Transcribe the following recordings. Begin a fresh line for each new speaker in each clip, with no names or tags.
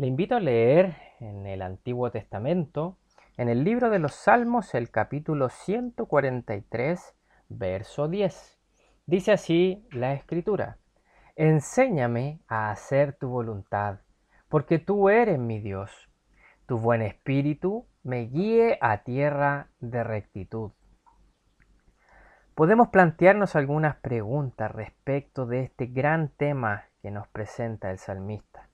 Le invito a leer en el Antiguo Testamento, en el libro de los Salmos, el capítulo 143, verso 10. Dice así la Escritura, Enséñame a hacer tu voluntad, porque tú eres mi Dios. Tu buen espíritu me guíe a tierra de rectitud. Podemos plantearnos algunas preguntas respecto de este gran tema que nos presenta el salmista.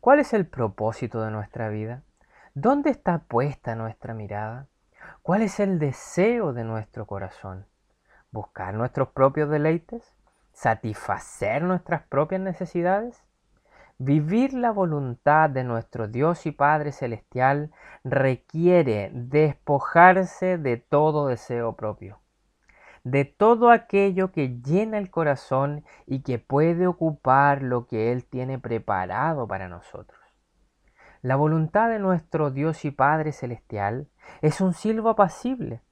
¿Cuál es el propósito de nuestra vida? ¿Dónde está puesta nuestra mirada? ¿Cuál es el deseo de nuestro corazón? ¿Buscar nuestros propios deleites? ¿Satisfacer nuestras propias necesidades? Vivir la voluntad de nuestro Dios y Padre Celestial requiere despojarse de todo deseo propio de todo aquello que llena el corazón y que puede ocupar lo que Él tiene preparado para nosotros. La voluntad de nuestro Dios y Padre Celestial es un silbo apacible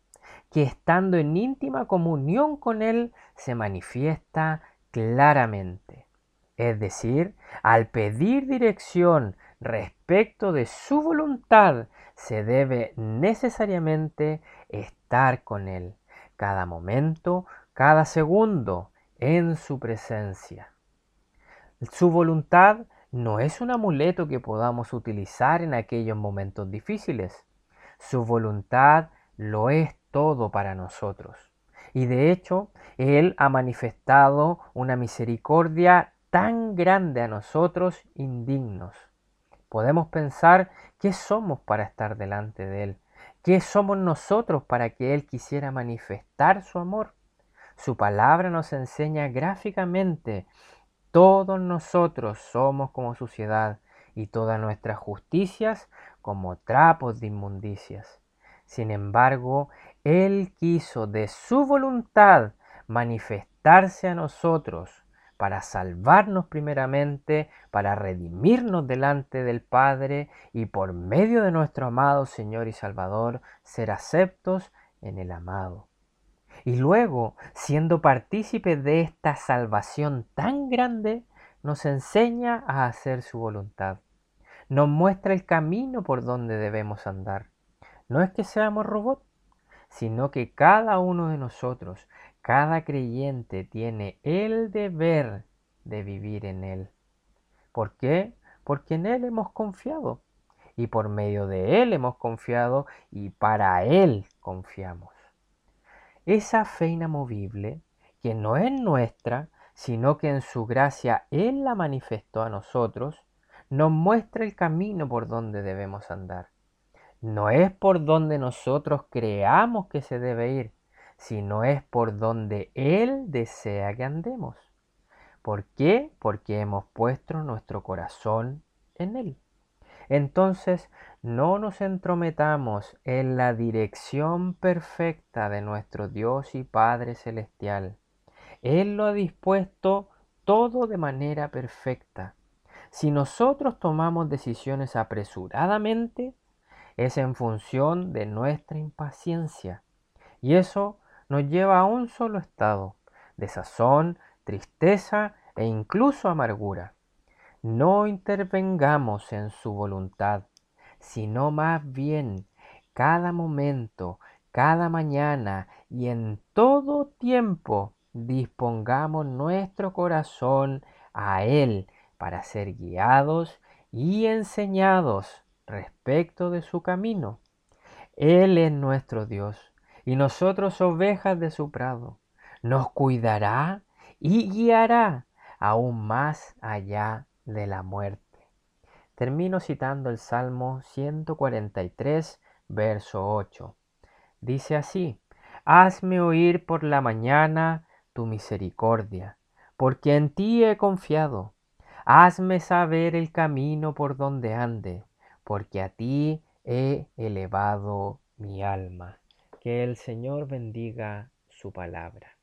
que estando en íntima comunión con Él se manifiesta claramente. Es decir, al pedir dirección respecto de su voluntad, se debe necesariamente estar con Él cada momento, cada segundo en su presencia. Su voluntad no es un amuleto que podamos utilizar en aquellos momentos difíciles. Su voluntad lo es todo para nosotros. Y de hecho, Él ha manifestado una misericordia tan grande a nosotros indignos. Podemos pensar qué somos para estar delante de Él, ¿Qué somos nosotros para que Él quisiera manifestar su amor? Su palabra nos enseña gráficamente, todos nosotros somos como suciedad y todas nuestras justicias como trapos de inmundicias. Sin embargo, Él quiso de su voluntad manifestarse a nosotros para salvarnos primeramente, para redimirnos delante del Padre y por medio de nuestro amado Señor y Salvador ser aceptos en el amado. Y luego, siendo partícipes de esta salvación tan grande, nos enseña a hacer su voluntad. Nos muestra el camino por donde debemos andar. No es que seamos robots, sino que cada uno de nosotros cada creyente tiene el deber de vivir en Él. ¿Por qué? Porque en Él hemos confiado. Y por medio de Él hemos confiado y para Él confiamos. Esa fe inamovible, que no es nuestra, sino que en su gracia Él la manifestó a nosotros, nos muestra el camino por donde debemos andar. No es por donde nosotros creamos que se debe ir, sino es por donde Él desea que andemos. ¿Por qué? Porque hemos puesto nuestro corazón en Él. Entonces, no nos entrometamos en la dirección perfecta de nuestro Dios y Padre Celestial. Él lo ha dispuesto todo de manera perfecta. Si nosotros tomamos decisiones apresuradamente, es en función de nuestra impaciencia. Y eso nos lleva a un solo estado, desazón, tristeza e incluso amargura. No intervengamos en su voluntad, sino más bien cada momento, cada mañana y en todo tiempo dispongamos nuestro corazón a Él para ser guiados y enseñados respecto de su camino. Él es nuestro Dios y nosotros ovejas de su prado. Nos cuidará y guiará aún más allá de la muerte. Termino citando el Salmo 143, verso 8. Dice así, Hazme oír por la mañana tu misericordia, porque en ti he confiado. Hazme saber el camino por donde ande, porque a ti he elevado mi alma. Que el Señor bendiga su palabra.